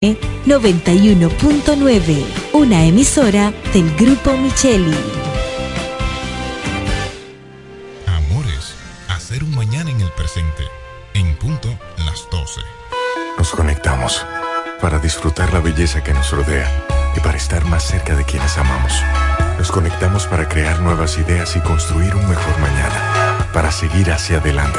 91.9, una emisora del Grupo Micheli. Amores, hacer un mañana en el presente, en punto las 12. Nos conectamos para disfrutar la belleza que nos rodea y para estar más cerca de quienes amamos. Nos conectamos para crear nuevas ideas y construir un mejor mañana, para seguir hacia adelante.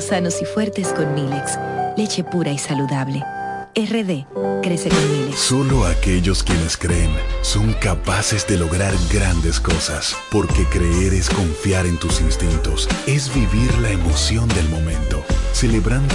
Sanos y fuertes con Milex, leche pura y saludable. RD crece con Milex. Solo aquellos quienes creen son capaces de lograr grandes cosas, porque creer es confiar en tus instintos, es vivir la emoción del momento, celebrando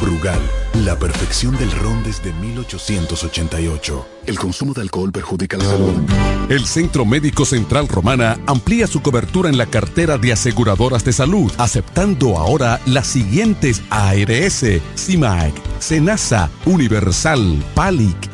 Brugal, la perfección del ron desde 1888. El consumo de alcohol perjudica la salud. El Centro Médico Central Romana amplía su cobertura en la cartera de aseguradoras de salud, aceptando ahora las siguientes ARS, CIMAC, SENASA, Universal, PALIC,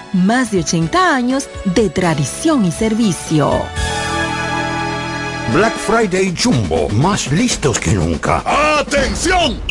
más de 80 años de tradición y servicio. Black Friday Jumbo, más listos que nunca. ¡Atención!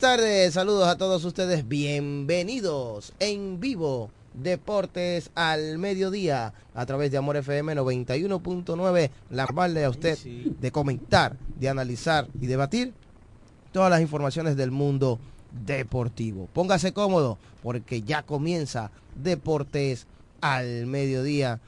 Tardes, saludos a todos ustedes, bienvenidos en vivo. Deportes al mediodía a través de Amor FM 91.9, la vale a usted de comentar, de analizar y debatir todas las informaciones del mundo deportivo. Póngase cómodo porque ya comienza Deportes al mediodía,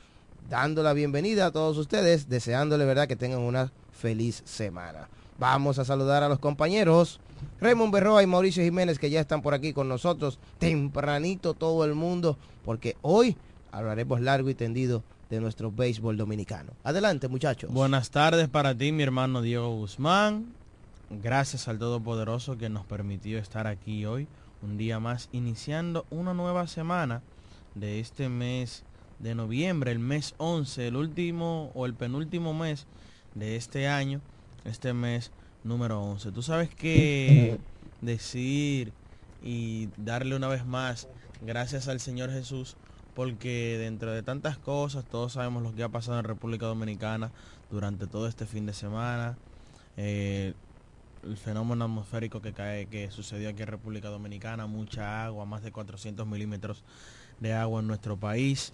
dando la bienvenida a todos ustedes, deseándole verdad que tengan una feliz semana. Vamos a saludar a los compañeros. Raymond Berroa y Mauricio Jiménez que ya están por aquí con nosotros tempranito todo el mundo porque hoy hablaremos largo y tendido de nuestro béisbol dominicano. Adelante muchachos. Buenas tardes para ti mi hermano Diego Guzmán. Gracias al Todopoderoso que nos permitió estar aquí hoy, un día más, iniciando una nueva semana de este mes de noviembre, el mes 11, el último o el penúltimo mes de este año, este mes número 11. Tú sabes que decir y darle una vez más gracias al Señor Jesús porque dentro de tantas cosas todos sabemos lo que ha pasado en República Dominicana durante todo este fin de semana. Eh, el fenómeno atmosférico que cae que sucedió aquí en República Dominicana, mucha agua, más de 400 milímetros de agua en nuestro país.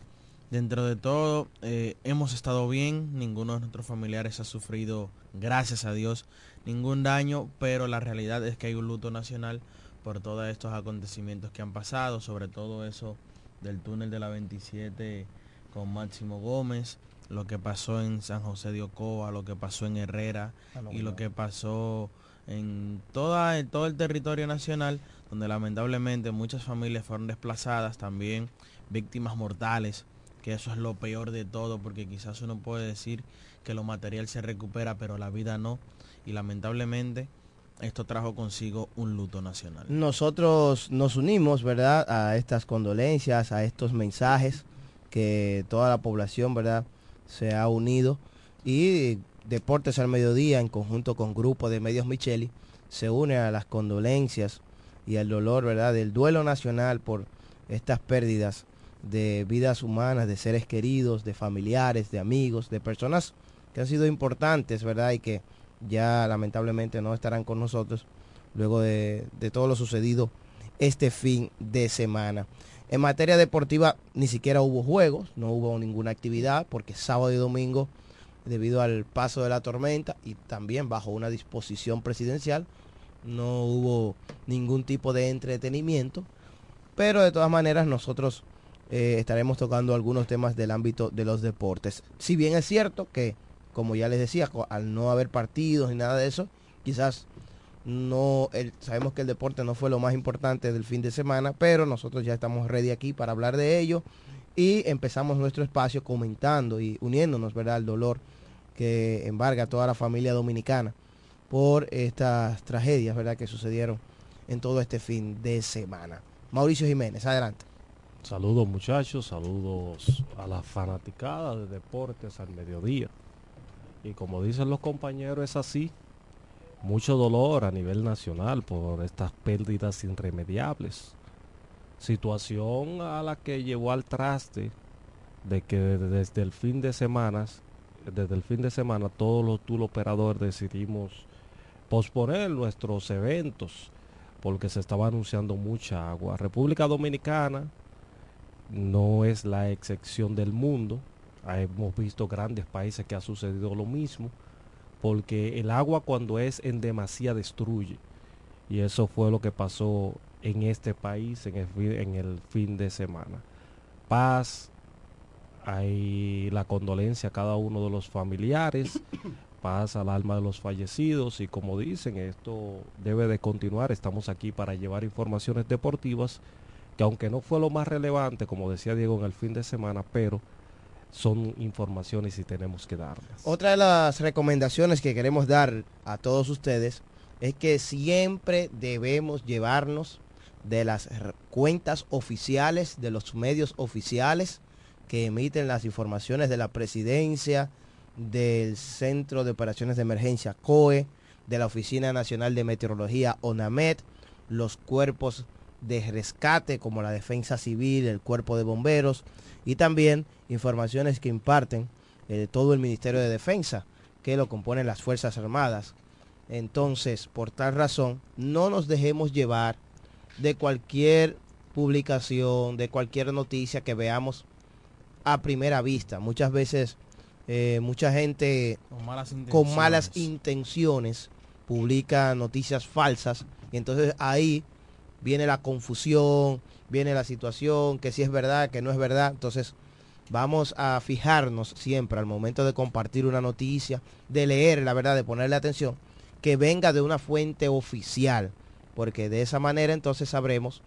Dentro de todo, eh, hemos estado bien, ninguno de nuestros familiares ha sufrido, gracias a Dios, ningún daño, pero la realidad es que hay un luto nacional por todos estos acontecimientos que han pasado, sobre todo eso del túnel de la 27 con Máximo Gómez, lo que pasó en San José de Ocoa, lo que pasó en Herrera y lo que pasó en toda, en todo el territorio nacional, donde lamentablemente muchas familias fueron desplazadas, también víctimas mortales, que eso es lo peor de todo, porque quizás uno puede decir que lo material se recupera, pero la vida no, y lamentablemente esto trajo consigo un luto nacional. Nosotros nos unimos, ¿verdad?, a estas condolencias, a estos mensajes que toda la población, ¿verdad?, se ha unido y Deportes al Mediodía en conjunto con Grupo de Medios Micheli se une a las condolencias y al dolor, ¿verdad?, del duelo nacional por estas pérdidas de vidas humanas, de seres queridos, de familiares, de amigos, de personas que han sido importantes, ¿verdad? Y que ya lamentablemente no estarán con nosotros luego de, de todo lo sucedido este fin de semana. En materia deportiva ni siquiera hubo juegos, no hubo ninguna actividad porque sábado y domingo debido al paso de la tormenta y también bajo una disposición presidencial no hubo ningún tipo de entretenimiento, pero de todas maneras nosotros eh, estaremos tocando algunos temas del ámbito de los deportes. Si bien es cierto que, como ya les decía, al no haber partidos ni nada de eso, quizás no, sabemos que el deporte no fue lo más importante del fin de semana, pero nosotros ya estamos ready aquí para hablar de ello y empezamos nuestro espacio comentando y uniéndonos, ¿verdad?, al dolor que embarga a toda la familia dominicana por estas tragedias, ¿verdad?, que sucedieron en todo este fin de semana. Mauricio Jiménez, adelante. Saludos muchachos, saludos a la fanaticada de deportes al mediodía. Y como dicen los compañeros, es así. Mucho dolor a nivel nacional por estas pérdidas irremediables. Situación a la que llevó al traste de que desde el fin de semana, desde el fin de semana todos los tour operadores decidimos posponer nuestros eventos porque se estaba anunciando mucha agua. República Dominicana no es la excepción del mundo. Hemos visto grandes países que ha sucedido lo mismo, porque el agua cuando es en demasía destruye. Y eso fue lo que pasó en este país en el, fin, en el fin de semana. Paz, hay la condolencia a cada uno de los familiares, paz al alma de los fallecidos y como dicen, esto debe de continuar. Estamos aquí para llevar informaciones deportivas que aunque no fue lo más relevante, como decía Diego en el fin de semana, pero son informaciones y tenemos que darlas. Otra de las recomendaciones que queremos dar a todos ustedes es que siempre debemos llevarnos de las cuentas oficiales, de los medios oficiales que emiten las informaciones de la presidencia, del Centro de Operaciones de Emergencia COE, de la Oficina Nacional de Meteorología ONAMET, los cuerpos de rescate como la Defensa Civil, el Cuerpo de Bomberos y también informaciones que imparten eh, todo el Ministerio de Defensa, que lo componen las Fuerzas Armadas. Entonces, por tal razón, no nos dejemos llevar de cualquier publicación, de cualquier noticia que veamos a primera vista. Muchas veces, eh, mucha gente Con malas con malas intenciones publica noticias falsas y entonces ahí viene la confusión, viene la situación, que si es verdad, que no es verdad. Entonces vamos a fijarnos siempre al momento de compartir una noticia, de leer la verdad, de ponerle atención, que venga de una fuente oficial, porque de esa manera entonces sabremos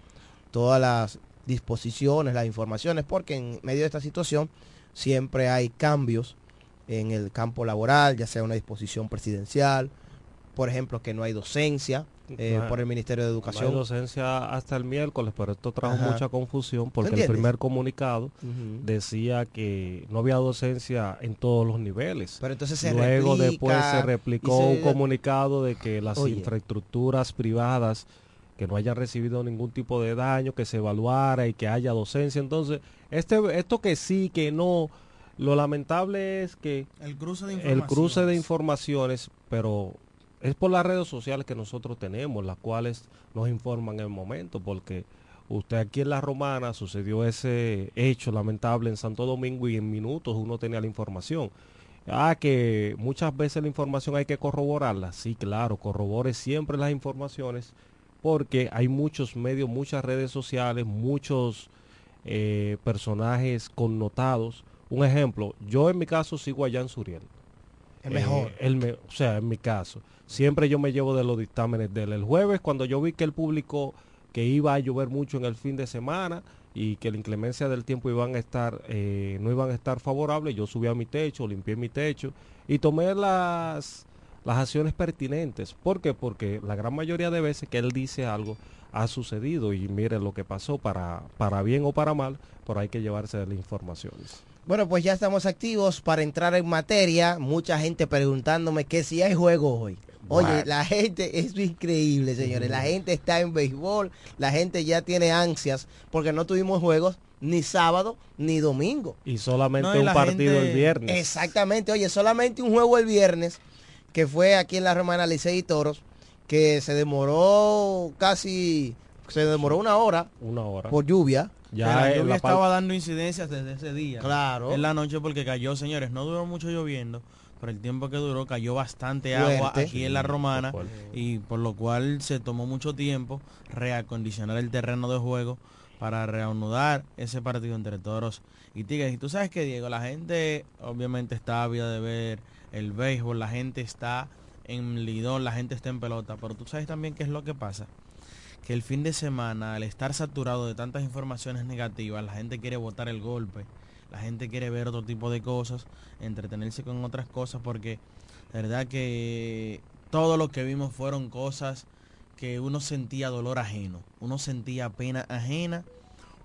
todas las disposiciones, las informaciones, porque en medio de esta situación siempre hay cambios en el campo laboral, ya sea una disposición presidencial, por ejemplo, que no hay docencia eh, por el Ministerio de No Educación. hay docencia hasta el miércoles, pero esto trajo Ajá. mucha confusión porque el primer comunicado decía que no había docencia en todos los niveles. Pero entonces se Luego replica después se replicó se- un comunicado de que las Oye. infraestructuras privadas que no hayan recibido ningún tipo de daño, que se evaluara y que haya docencia. Entonces, este esto que sí, que no, lo lamentable es que El cruce de el cruce de informaciones. informaciones, pero es por las redes sociales que nosotros tenemos, las cuales nos informan en el momento, porque usted aquí en La Romana sucedió ese hecho lamentable en Santo Domingo y en minutos uno tenía la información. Ah, que muchas veces la información hay que corroborarla. Sí, claro, corrobore siempre las informaciones porque hay muchos medios, muchas redes sociales, muchos eh, personajes connotados. Un ejemplo, yo en mi caso sigo a Jan Suriel. El mejor. Eh, el me- o sea, en mi caso. Siempre yo me llevo de los dictámenes de él. El jueves, cuando yo vi que él publicó que iba a llover mucho en el fin de semana y que la inclemencia del tiempo iban a estar, eh, no iban a estar favorables, yo subí a mi techo, limpié mi techo y tomé las, las acciones pertinentes. ¿Por qué? Porque la gran mayoría de veces que él dice algo ha sucedido y mire lo que pasó para, para bien o para mal, pero hay que llevarse de las informaciones. Bueno, pues ya estamos activos para entrar en materia. Mucha gente preguntándome que si hay juego hoy. Oye, la gente es increíble, señores. La gente está en béisbol, la gente ya tiene ansias porque no tuvimos juegos ni sábado ni domingo. Y solamente No, y un partido gente- el viernes. Exactamente, oye, solamente un juego el viernes que fue aquí en la Romana Licey y Toros que se demoró casi, se demoró una hora Una hora. por lluvia. Ya la lluvia la estaba dando incidencias desde ese día. Claro. En la noche porque cayó, señores. No duró mucho lloviendo. Por el tiempo que duró, cayó bastante agua aquí en la romana. Y por lo cual se tomó mucho tiempo reacondicionar el terreno de juego para reanudar ese partido entre toros y tigres. Y tú sabes que, Diego, la gente obviamente está ávida de ver el béisbol, la gente está en lidón, la gente está en pelota. Pero tú sabes también qué es lo que pasa que el fin de semana, al estar saturado de tantas informaciones negativas, la gente quiere botar el golpe, la gente quiere ver otro tipo de cosas, entretenerse con otras cosas, porque la verdad que todo lo que vimos fueron cosas que uno sentía dolor ajeno, uno sentía pena ajena,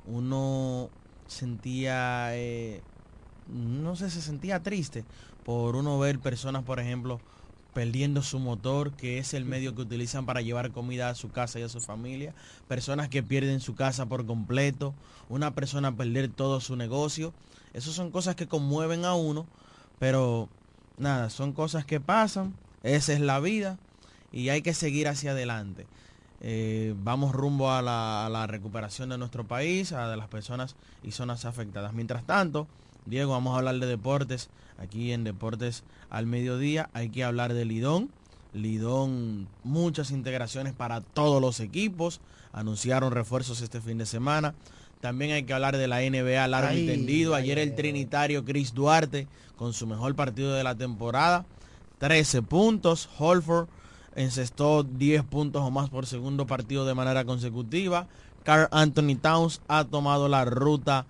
uno sentía, eh, no sé, se sentía triste por uno ver personas, por ejemplo, perdiendo su motor, que es el medio que utilizan para llevar comida a su casa y a su familia, personas que pierden su casa por completo, una persona perder todo su negocio. Esas son cosas que conmueven a uno, pero nada, son cosas que pasan, esa es la vida y hay que seguir hacia adelante. Eh, vamos rumbo a la, a la recuperación de nuestro país, a de las personas y zonas afectadas. Mientras tanto, Diego, vamos a hablar de deportes. Aquí en Deportes al Mediodía hay que hablar de Lidón. Lidón, muchas integraciones para todos los equipos. Anunciaron refuerzos este fin de semana. También hay que hablar de la NBA largo y tendido. Ayer el trinitario Chris Duarte con su mejor partido de la temporada. 13 puntos. Holford encestó 10 puntos o más por segundo partido de manera consecutiva. Carl Anthony Towns ha tomado la ruta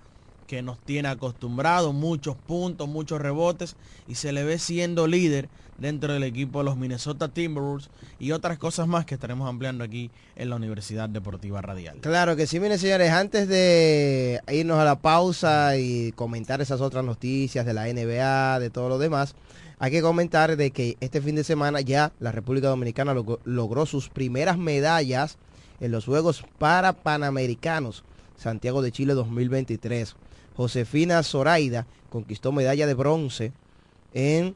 que nos tiene acostumbrados, muchos puntos, muchos rebotes y se le ve siendo líder dentro del equipo de los Minnesota Timberwolves y otras cosas más que estaremos ampliando aquí en la Universidad Deportiva Radial. Claro que sí, miren señores, antes de irnos a la pausa y comentar esas otras noticias de la NBA, de todo lo demás, hay que comentar de que este fin de semana ya la República Dominicana logró sus primeras medallas en los Juegos para Panamericanos Santiago de Chile 2023. Josefina Zoraida conquistó medalla de bronce en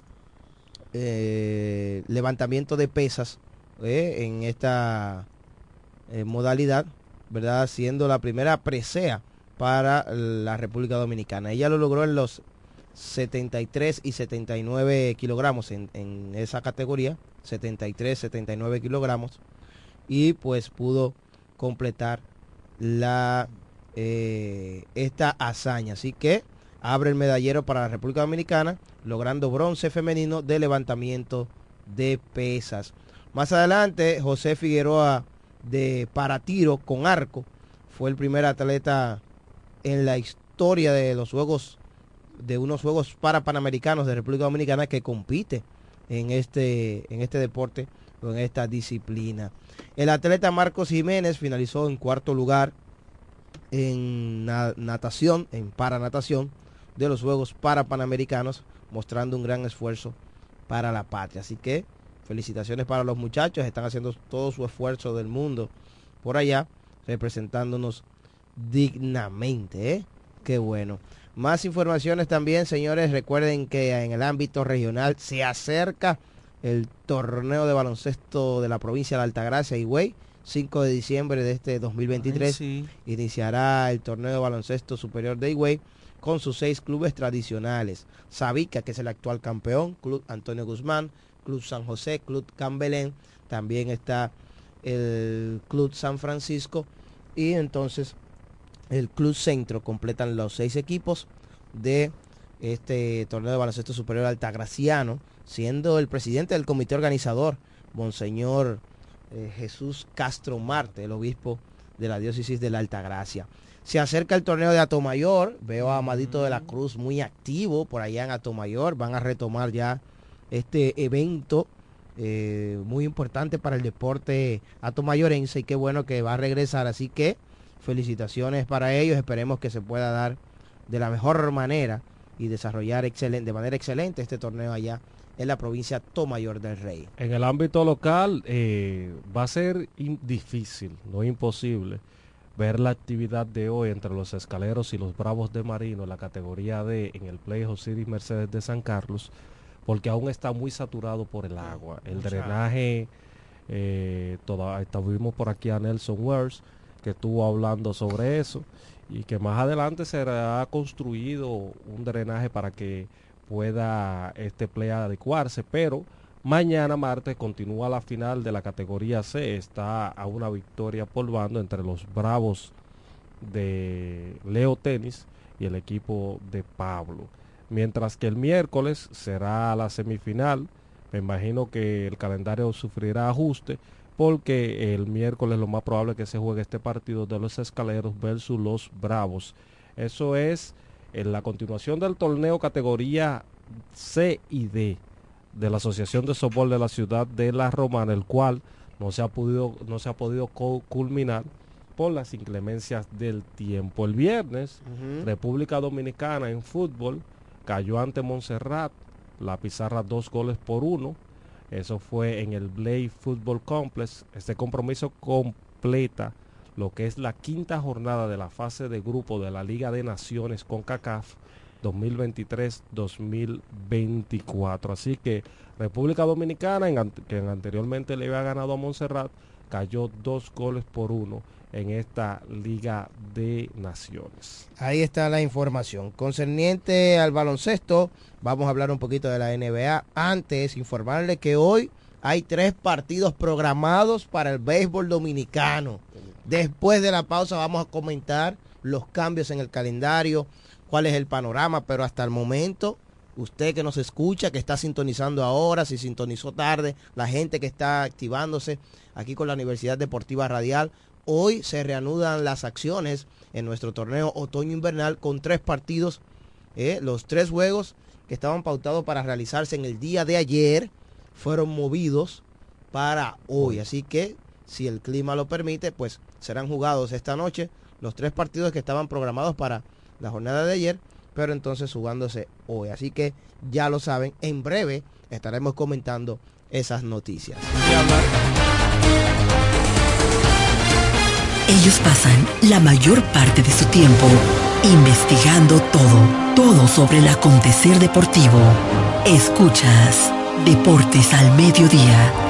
eh, levantamiento de pesas eh, en esta eh, modalidad, ¿verdad? Siendo la primera presea para la República Dominicana. Ella lo logró en los 73 y 79 kilogramos en, en esa categoría, 73, 79 kilogramos, y pues pudo completar la eh, esta hazaña. Así que abre el medallero para la República Dominicana, logrando bronce femenino de levantamiento de pesas. Más adelante, José Figueroa de para tiro con arco fue el primer atleta en la historia de los juegos de unos juegos para panamericanos de República Dominicana que compite en este en este deporte o en esta disciplina. El atleta Marcos Jiménez finalizó en cuarto lugar en natación, en paranatación de los Juegos para Panamericanos, mostrando un gran esfuerzo para la patria. Así que felicitaciones para los muchachos, están haciendo todo su esfuerzo del mundo por allá, representándonos dignamente. ¿eh? Qué bueno. Más informaciones también, señores. Recuerden que en el ámbito regional se acerca el torneo de baloncesto de la provincia de Altagracia, Higüey. 5 de diciembre de este 2023 iniciará el torneo de baloncesto superior de Higüey con sus seis clubes tradicionales. Sabica, que es el actual campeón, Club Antonio Guzmán, Club San José, Club Cambelén, también está el Club San Francisco y entonces el Club Centro completan los seis equipos de este torneo de baloncesto superior altagraciano, siendo el presidente del comité organizador, Monseñor eh, Jesús Castro Marte, el obispo de la diócesis de la Altagracia. Se acerca el torneo de Atomayor, veo a Amadito de la Cruz muy activo por allá en Atomayor, van a retomar ya este evento eh, muy importante para el deporte atomayorense y qué bueno que va a regresar, así que felicitaciones para ellos, esperemos que se pueda dar de la mejor manera y desarrollar excelente, de manera excelente este torneo allá en la provincia Tomayor del Rey. En el ámbito local eh, va a ser difícil, no imposible, ver la actividad de hoy entre los escaleros y los Bravos de Marino en la categoría D en el Play City Mercedes de San Carlos, porque aún está muy saturado por el agua. El drenaje, eh, toda, estuvimos por aquí a Nelson Wers, que estuvo hablando sobre eso y que más adelante será construido un drenaje para que pueda este play adecuarse, pero mañana martes continúa la final de la categoría C, está a una victoria por bando entre los Bravos de Leo Tenis y el equipo de Pablo. Mientras que el miércoles será la semifinal, me imagino que el calendario sufrirá ajuste porque el miércoles lo más probable es que se juegue este partido de los escaleros versus los Bravos. Eso es en la continuación del torneo categoría C y D de la Asociación de Softball de la ciudad de La Romana, el cual no se ha podido, no se ha podido culminar por las inclemencias del tiempo. El viernes, República Dominicana en fútbol cayó ante Montserrat, la pizarra dos goles por uno. Eso fue en el Blade Football Complex. Este compromiso completa lo que es la quinta jornada de la fase de grupo de la Liga de Naciones con CACAF 2023-2024. Así que República Dominicana, que anteriormente le había ganado a Montserrat, cayó dos goles por uno en esta Liga de Naciones. Ahí está la información. Concerniente al baloncesto, vamos a hablar un poquito de la NBA. Antes, informarle que hoy hay tres partidos programados para el béisbol dominicano. Después de la pausa vamos a comentar los cambios en el calendario, cuál es el panorama, pero hasta el momento, usted que nos escucha, que está sintonizando ahora, si sintonizó tarde, la gente que está activándose aquí con la Universidad Deportiva Radial, hoy se reanudan las acciones en nuestro torneo otoño invernal con tres partidos, eh, los tres juegos que estaban pautados para realizarse en el día de ayer fueron movidos para hoy. Así que si el clima lo permite, pues serán jugados esta noche los tres partidos que estaban programados para la jornada de ayer, pero entonces jugándose hoy. Así que ya lo saben, en breve estaremos comentando esas noticias. Ellos pasan la mayor parte de su tiempo investigando todo, todo sobre el acontecer deportivo. Escuchas Deportes al Mediodía.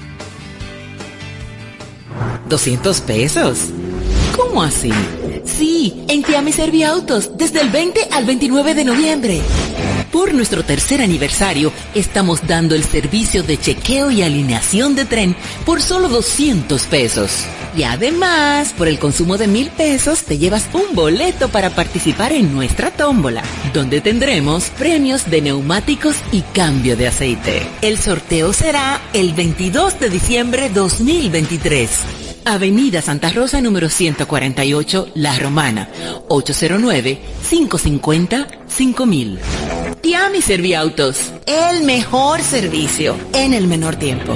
¿200 pesos? ¿Cómo así? Sí, en Tiami Serviautos, desde el 20 al 29 de noviembre. Por nuestro tercer aniversario, estamos dando el servicio de chequeo y alineación de tren por solo 200 pesos. Y además, por el consumo de mil pesos, te llevas un boleto para participar en nuestra tómbola, donde tendremos premios de neumáticos y cambio de aceite. El sorteo será el 22 de diciembre 2023. Avenida Santa Rosa número 148, La Romana, 809-550-5000. Tiami Serviautos, el mejor servicio en el menor tiempo.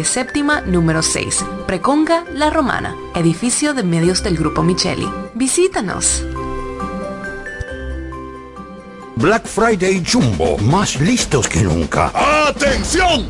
séptima número 6, Preconga La Romana, edificio de medios del Grupo Micheli. Visítanos. Black Friday Jumbo, más listos que nunca. ¡Atención!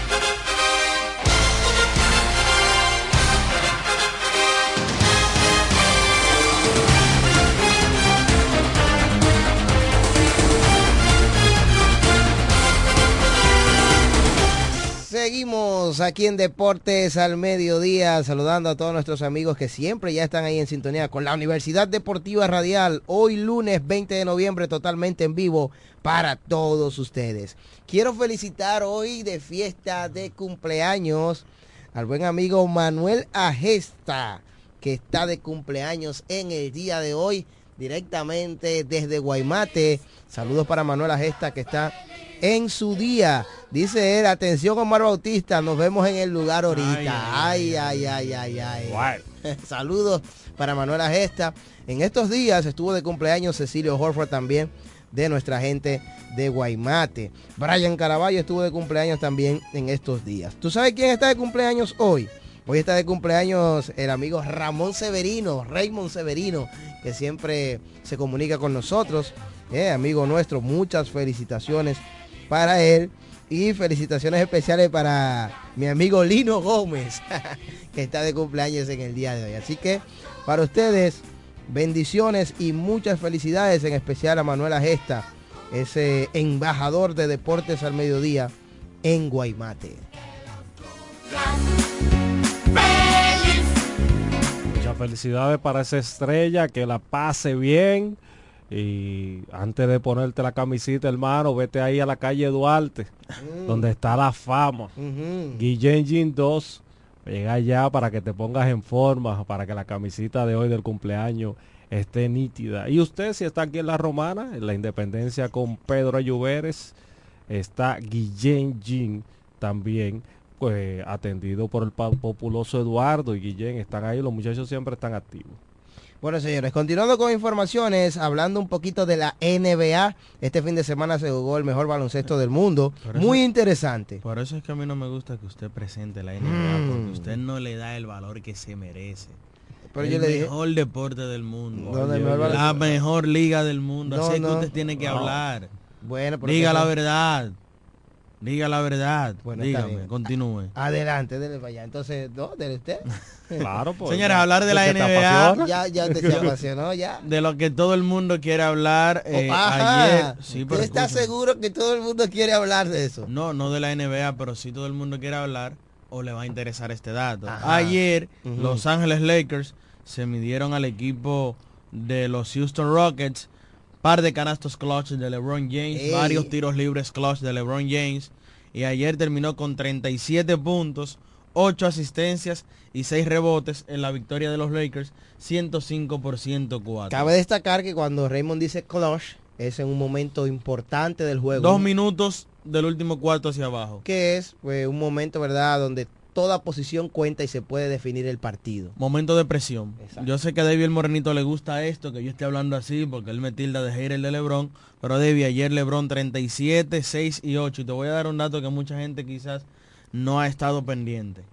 Aquí en Deportes al Mediodía, saludando a todos nuestros amigos que siempre ya están ahí en sintonía con la Universidad Deportiva Radial. Hoy lunes 20 de noviembre totalmente en vivo para todos ustedes. Quiero felicitar hoy de fiesta de cumpleaños al buen amigo Manuel Agesta, que está de cumpleaños en el día de hoy directamente desde Guaymate. Saludos para Manuel Agesta que está en su día. Dice él, atención Omar Bautista, nos vemos en el lugar ahorita. Ay, ay, ay, ay, ay. Saludos para Manuela Gesta. En estos días estuvo de cumpleaños Cecilio Horford también de nuestra gente de Guaymate. Brian Caraballo estuvo de cumpleaños también en estos días. ¿Tú sabes quién está de cumpleaños hoy? Hoy está de cumpleaños el amigo Ramón Severino, Raymond Severino, que siempre se comunica con nosotros. Eh, amigo nuestro, muchas felicitaciones para él. Y felicitaciones especiales para mi amigo Lino Gómez, que está de cumpleaños en el día de hoy. Así que para ustedes, bendiciones y muchas felicidades, en especial a Manuela Gesta, ese embajador de deportes al mediodía en Guaymate. Felicidades para esa estrella, que la pase bien. Y antes de ponerte la camisita, hermano, vete ahí a la calle Duarte, donde está la fama. Guillén Gin 2, llega allá para que te pongas en forma, para que la camisita de hoy del cumpleaños esté nítida. Y usted, si está aquí en La Romana, en la Independencia con Pedro Ayuberes, está Guillén Gin también, pues atendido por el populoso Eduardo y Guillén, están ahí, los muchachos siempre están activos. Bueno, señores, continuando con informaciones, hablando un poquito de la NBA. Este fin de semana se jugó el mejor baloncesto del mundo. Muy interesante. Por eso es que a mí no me gusta que usted presente la NBA, porque usted no le da el valor que se merece. Pero el yo le dije- mejor deporte del mundo. No, mejor la mejor liga del mundo. No, Así es no. que usted tiene que No. hablar. Bueno, Diga la verdad. Diga la verdad. Bueno, Dígame, continúe. Adelante, dele para allá. Entonces, no, dele usted. Claro, pues. Señores, hablar de la ¿Qué te NBA. Ya, ya te se apasionó, ya. De lo que todo el mundo quiere hablar eh, Oh, ayer. Sí, pero ¿Usted está escúchame. seguro que todo el mundo quiere hablar de eso? No, no de la NBA, pero sí todo el mundo quiere hablar o le va a interesar este dato. Ajá. Ayer. Los Ángeles Lakers se midieron al equipo de los Houston Rockets. Par de canastos clutch de LeBron James, Ey. varios tiros libres clutch de LeBron James. Y ayer terminó con 37 puntos, 8 asistencias y 6 rebotes en la victoria de los Lakers, 105 por 104. Cabe destacar que cuando Raymond dice clutch, es en un momento importante del juego. Dos minutos del último cuarto hacia abajo. Que es pues, un momento, ¿verdad?, donde toda posición cuenta y se puede definir el partido. Momento de presión. Exacto. Yo sé que a David el Morenito le gusta esto, que yo esté hablando así, porque él me tilda de hater de Lebron. Pero David, ayer Lebron 37, 6 y 8. Y te voy a dar un dato que mucha gente quizás no ha estado pendiente.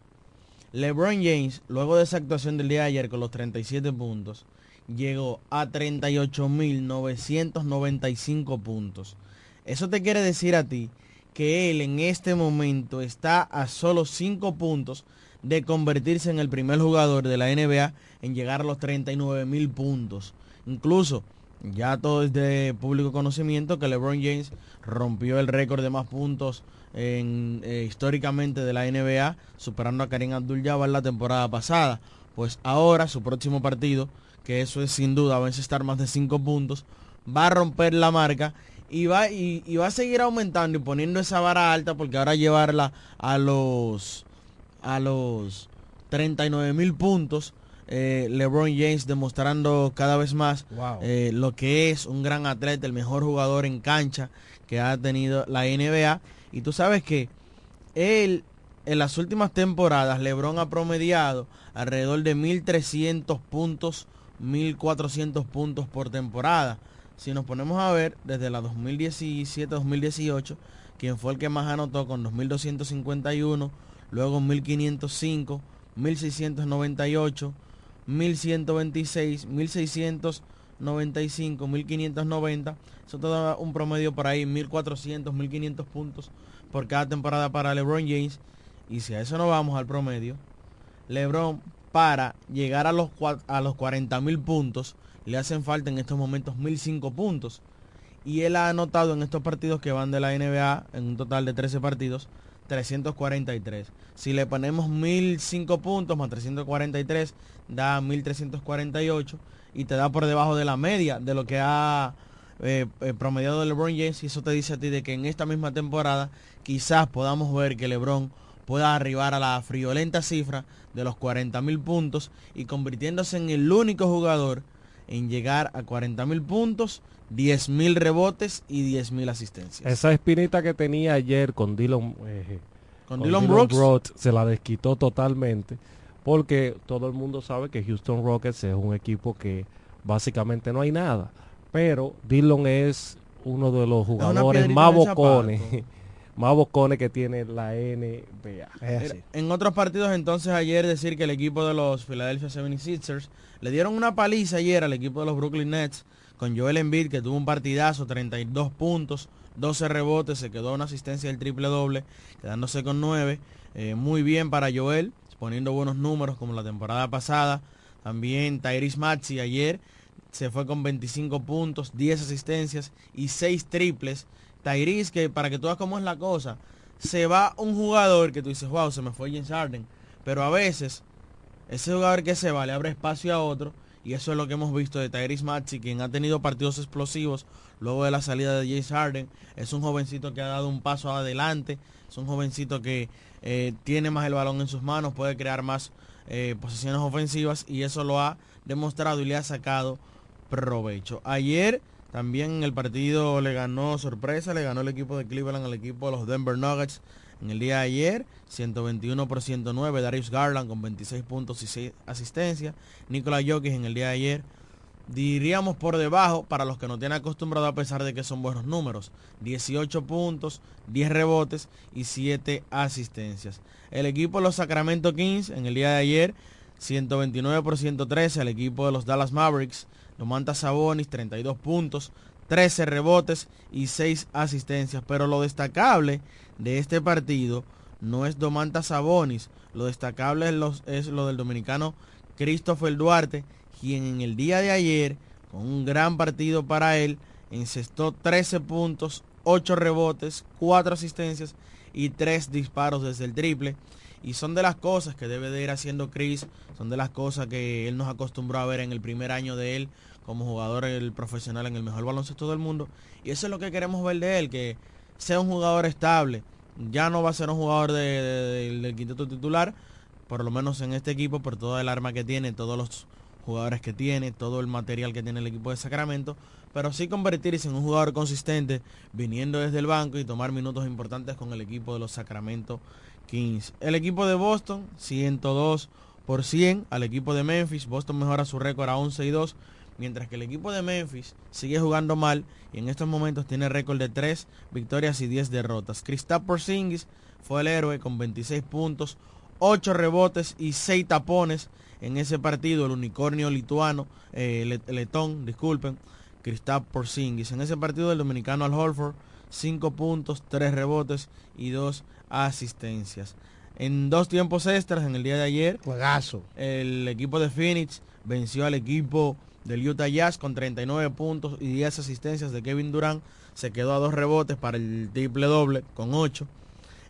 LeBron James, luego de esa actuación del día de ayer con los 37 puntos, llegó a 38.995 puntos. Eso te quiere decir a ti que él en este momento está a solo 5 puntos de convertirse en el primer jugador de la NBA en llegar a los 39 mil puntos. Incluso ya todo es de público conocimiento que LeBron James rompió el récord de más puntos eh, históricamente de la NBA, superando a Karim Abdul-Jabbar la temporada pasada. Pues ahora su próximo partido, que eso es sin duda, va a estar más de 5 puntos, va a romper la marca y va, y, y va a seguir aumentando y poniendo esa vara alta porque ahora llevarla a los a los 39 mil puntos. eh, LeBron James demostrando cada vez más Wow. eh, lo que es un gran atleta, el mejor jugador en cancha que ha tenido la NBA. Y tú sabes que él, en las últimas temporadas, LeBron ha promediado alrededor de 1.300 puntos, 1.400 puntos por temporada. Si nos ponemos a ver, desde la 2017-2018, quien fue el que más anotó con 2.251, luego 1.505, 1.698, 1.126, 1.695, 1.590. Eso te da un promedio por ahí, 1.400, 1.500 puntos por cada temporada para LeBron James. Y si a eso no vamos al promedio, LeBron para llegar a los, a los 40.000 puntos, le hacen falta en estos momentos 1.005 puntos. Y él ha anotado en estos partidos que van de la NBA, en un total de 13 partidos, 343. Si le ponemos 1005 puntos más 343, da 1348 y te da por debajo de la media de lo que ha eh, eh, promediado LeBron James. Y eso te dice a ti de que en esta misma temporada quizás podamos ver que LeBron pueda arribar a la friolenta cifra de los 40 mil puntos y convirtiéndose en el único jugador en llegar a 40 mil puntos, 10 mil rebotes y 10 mil asistencias. Esa espinita que tenía ayer con Dylan, eh, Con Dylan Brooks. se la desquitó totalmente porque todo el mundo sabe que Houston Rockets es un equipo que básicamente no hay nada. Pero Dylan es uno de los jugadores más bocones, más bocones que tiene la NBA. Es así. En otros partidos entonces ayer decir que el equipo de los Philadelphia 76ers le dieron una paliza ayer al equipo de los Brooklyn Nets con Joel Embiid que tuvo un partidazo, 32 puntos, 12 rebotes, se quedó una asistencia del triple doble, quedándose con 9. Eh, muy bien para Joel, poniendo buenos números como la temporada pasada. También Tyrese Maxey ayer se fue con 25 puntos, 10 asistencias y 6 triples. Tyrese, que para que tú veas cómo es la cosa, se va un jugador que tú dices, wow, se me fue James Harden. Pero a veces, ese jugador que se va le abre espacio a otro. Y eso es lo que hemos visto de Tyrese Maxey, quien ha tenido partidos explosivos luego de la salida de James Harden. Es un jovencito que ha dado un paso adelante. Es un jovencito que eh, tiene más el balón en sus manos, puede crear más eh, posiciones ofensivas. Y eso lo ha demostrado y le ha sacado provecho. Ayer también en el partido le ganó sorpresa, le ganó el equipo de Cleveland al equipo de los Denver Nuggets en el día de ayer, 121 por 109, Darius Garland con 26 puntos y 6 asistencias, Nikola Jokic en el día de ayer, diríamos por debajo para los que no tienen acostumbrado a pesar de que son buenos números, 18 puntos, 10 rebotes y 7 asistencias. El equipo de los Sacramento Kings en el día de ayer, 129 por 113 al equipo de los Dallas Mavericks, Domantas Sabonis 32 puntos, 13 rebotes y 6 asistencias. Pero lo destacable de este partido no es Domantas Sabonis, lo destacable es, lo del dominicano Christopher Duarte, quien en el día de ayer, con un gran partido para él, encestó 13 puntos, 8 rebotes, 4 asistencias y 3 disparos desde el triple. Y son de las cosas que debe de ir haciendo Chris, son de las cosas que él nos acostumbró a ver en el primer año de él como jugador el profesional en el mejor baloncesto del mundo. Y eso es lo que queremos ver de él, que sea un jugador estable. Ya no va a ser un jugador del quinteto titular, por lo menos en este equipo, por toda el arma que tiene, todos los jugadores que tiene, todo el material que tiene el equipo de Sacramento, pero sí convertirse en un jugador consistente, viniendo desde el banco y tomar minutos importantes con el equipo de los Sacramento Kings. El equipo de Boston, 102 por 100 al equipo de Memphis. Boston mejora su récord a 11 y 2, mientras que el equipo de Memphis sigue jugando mal y en estos momentos tiene récord de 3 victorias y 10 derrotas. Kristaps Porzingis fue el héroe con 26 puntos, 8 rebotes y 6 tapones en ese partido. El unicornio lituano, eh, letón, disculpen, Kristaps Porzingis. En ese partido el dominicano Al Holford, 5 puntos, 3 rebotes y 2 asistencias. En dos tiempos extras, en el día de ayer, juegazo. El equipo de Phoenix venció al equipo del Utah Jazz con 39 puntos y 10 asistencias de Kevin Durant. Se quedó a dos rebotes para el triple doble con 8.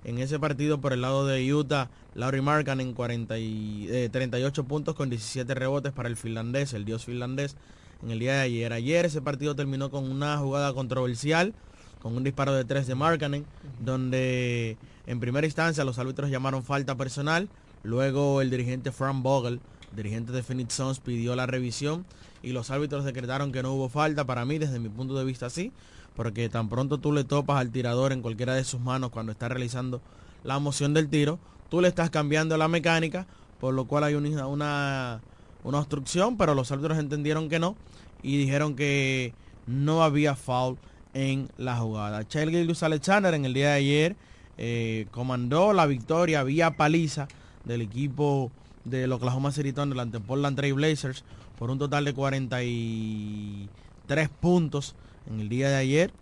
En ese partido por el lado de Utah, Laurie Markan en 38 puntos con 17 rebotes para el finlandés, el dios finlandés, en el día de ayer. Ayer ese partido terminó con una jugada controversial, con un disparo de 3 de Markkanen, donde en primera instancia los árbitros llamaron falta personal, luego el dirigente Frank Vogel, dirigente de Phoenix Suns, pidió la revisión y los árbitros decretaron que no hubo falta. Para mí, desde mi punto de vista, sí, porque tan pronto tú le topas al tirador en cualquiera de sus manos cuando está realizando la moción del tiro, tú le estás cambiando la mecánica, por lo cual hay una, una, una obstrucción, pero los árbitros entendieron que no y dijeron que no había foul en la jugada. Chel Gilgus Alexander en el día de ayer eh, comandó la victoria vía paliza del equipo del Oklahoma City Thunder ante Portland Trail Blazers por un total de 43 puntos en el día de ayer.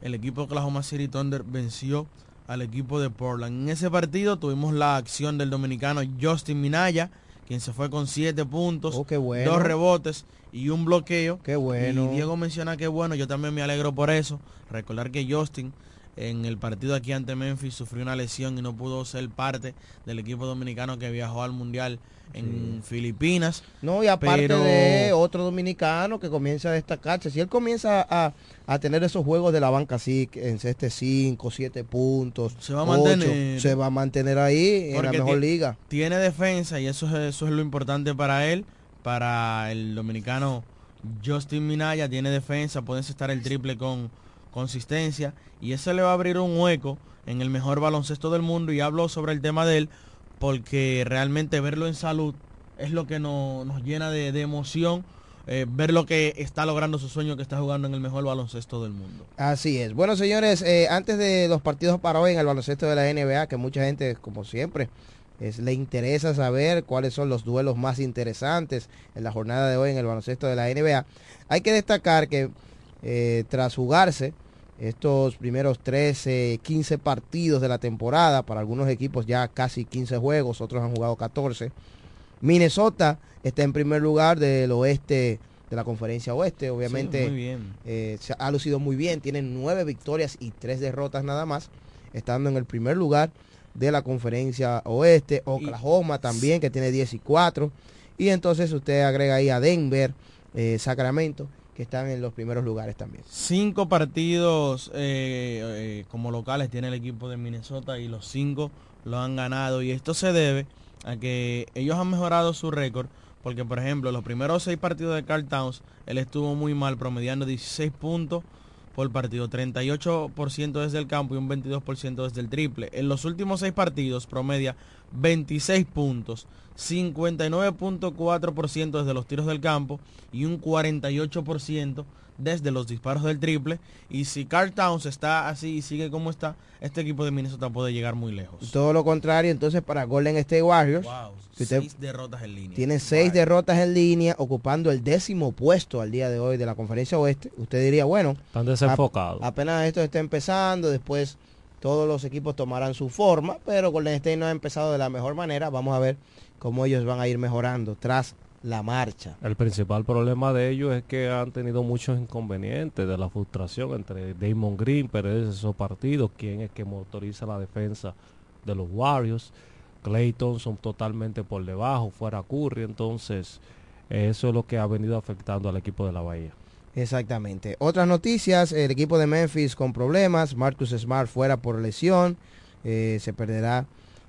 El equipo de Oklahoma City Thunder venció al equipo de Portland. En ese partido tuvimos la acción del dominicano Justin Minaya, quien se fue con 7 puntos, oh, dos rebotes y un bloqueo. Qué bueno. Y Diego menciona que bueno, yo también me alegro por eso. Recordar que Justin en el partido aquí ante Memphis sufrió una lesión y no pudo ser parte del equipo dominicano que viajó al Mundial en Filipinas. No, y aparte de otro dominicano que comienza a destacarse, si él comienza a, tener esos juegos de la banca así, en este 5, 7 puntos, se va a mantener, se va a mantener ahí en la mejor liga. Tiene defensa y eso es, eso es lo importante para él, para el dominicano Justin Minaya, tiene defensa, puede estar el triple con consistencia y eso le va a abrir un hueco en el mejor baloncesto del mundo y hablo sobre el tema de él porque realmente verlo en salud es lo que nos, llena de, emoción. Eh, ver lo que está logrando su sueño que está jugando en el mejor baloncesto del mundo. Así es. Bueno, señores, eh, antes de los partidos para hoy en el baloncesto de la NBA, que mucha gente, como siempre, le interesa saber cuáles son los duelos más interesantes en la jornada de hoy en el baloncesto de la NBA, hay que destacar que eh, tras jugarse estos primeros 13, 15 partidos de la temporada, para algunos equipos ya casi 15 juegos, otros han jugado 14. Minnesota está en primer lugar del oeste de la conferencia oeste, obviamente eh, se ha lucido muy bien, tienen nueve victorias y tres derrotas nada más, estando en el primer lugar de la conferencia oeste, Oklahoma también que tiene 10 y 4, y entonces usted agrega ahí a Denver, eh, Sacramento, que están en los primeros lugares también. Cinco partidos eh, eh, como locales tiene el equipo de Minnesota y los cinco lo han ganado y esto se debe a que ellos han mejorado su récord porque por ejemplo los primeros seis partidos de Carl Towns él estuvo muy mal promediando 16 puntos por partido, 38% desde el campo y un 22% desde el triple. En los últimos seis partidos promedia 26 puntos, 59.4% desde los tiros del campo y un 48% desde los disparos del triple. Y si Carl Towns está así y sigue como está, este equipo de Minnesota puede llegar muy lejos. Todo lo contrario, entonces para Golden State Warriors, Wow, usted seis derrotas en línea. tiene seis derrotas en línea, ocupando el décimo puesto al día de hoy de la conferencia oeste. Usted diría, bueno, Están desenfocados. ap- apenas esto está empezando, después todos los equipos tomarán su forma, pero Golden State no ha empezado de la mejor manera. Vamos a ver cómo ellos van a ir mejorando tras la marcha. El principal problema de ellos es que han tenido muchos inconvenientes de la frustración entre Damon Green, perder esos partidos, quien es que motoriza la defensa de los Warriors. Clay Thompson totalmente por debajo, fuera Curry, entonces eso es lo que ha venido afectando al equipo de la Bahía. Exactamente. Otras noticias, el equipo de Memphis con problemas, Marcus Smart fuera por lesión, eh, se perderá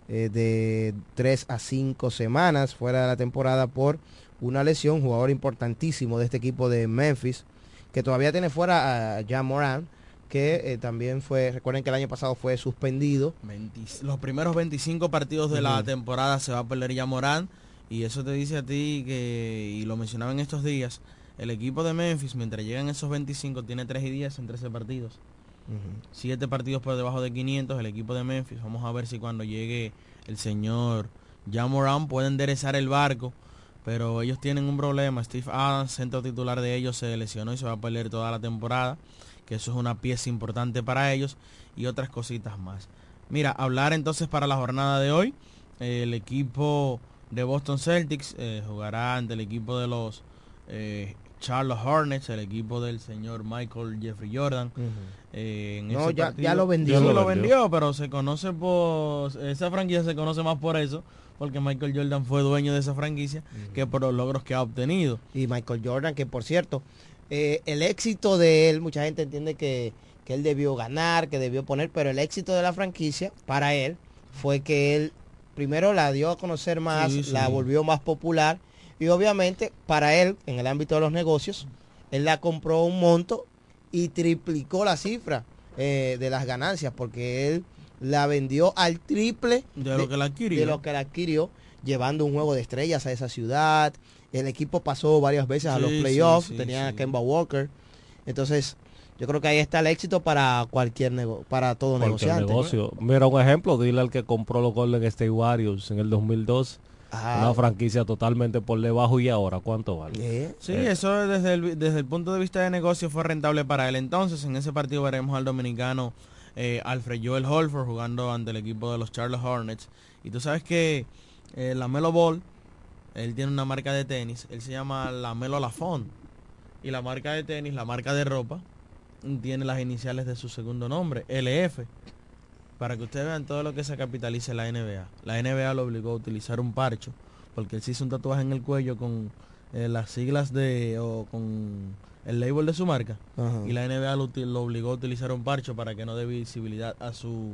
eh, de 3 a 5 semanas fuera de la temporada por una lesión, jugador importantísimo de este equipo de Memphis, que todavía tiene fuera a Jan Moran, que eh, también fue, recuerden que el año pasado fue suspendido. 20 los primeros 25 partidos de la temporada se va a perder ya Morán y eso te dice a ti que, y lo mencionaba en estos días, el equipo de Memphis mientras llegan esos 25 tiene 3 y 10 en 13 partidos. 7 partidos por debajo de 500 el equipo de Memphis. Vamos a ver si cuando llegue el señor Jan Moran puede enderezar el barco. Pero ellos tienen un problema. Steve Adams, centro titular de ellos, se lesionó y se va a perder toda la temporada. Que eso es una pieza importante para ellos. Y otras cositas más. Mira, hablar entonces para la jornada de hoy. el equipo de Boston Celtics eh, jugará ante el equipo de los eh, Charlotte Hornets, el equipo del señor Michael Jeffrey Jordan. Eh, en No, ese ya- partido- ya lo vendió. Sí, Ya lo, lo vendió. vendió. pero se conoce por... Esa franquicia se conoce más por eso, porque Michael Jordan fue dueño de esa franquicia, que por los logros que ha obtenido. Y Michael Jordan, que por cierto, eh, el éxito de él, mucha gente entiende que, que él debió ganar, que debió poner, pero el éxito de la franquicia para él fue que él primero la dio a conocer más, Sí, sí. la volvió más popular y obviamente para él, en el ámbito de los negocios, él la compró un monto y triplicó la cifra eh, de las ganancias porque él la vendió al triple De lo que la adquirió. de lo que la adquirió, llevando un juego de estrellas a esa ciudad. El equipo pasó varias veces a los playoffs, sí, tenían a sí. Kemba Walker. Entonces, yo creo que ahí está el éxito para cualquier nego para todo Cualquier negociante. negocio. Mira un ejemplo, dile al que compró los Golden State Warriors en el 2002. Ah. Una franquicia totalmente por debajo y ahora cuánto vale. Sí, Eh, eso desde el, desde el punto de vista de negocio fue rentable para él. Entonces, en ese partido veremos al dominicano eh, Alfred Joel Holford jugando ante el equipo de los Charlotte Hornets. Y tú sabes que eh, la Melo Ball, él tiene una marca de tenis, él se llama la Melo Lafon. Y la marca de tenis, la marca de ropa, tiene las iniciales de su segundo nombre, LF. Para que ustedes vean todo lo que se capitaliza en la NBA. La NBA lo obligó a utilizar un parcho, porque él se hizo un tatuaje en el cuello con eh, las siglas de o con el label de su marca Ajá. y la NBA lo obligó a utilizar un parcho para que no dé visibilidad a su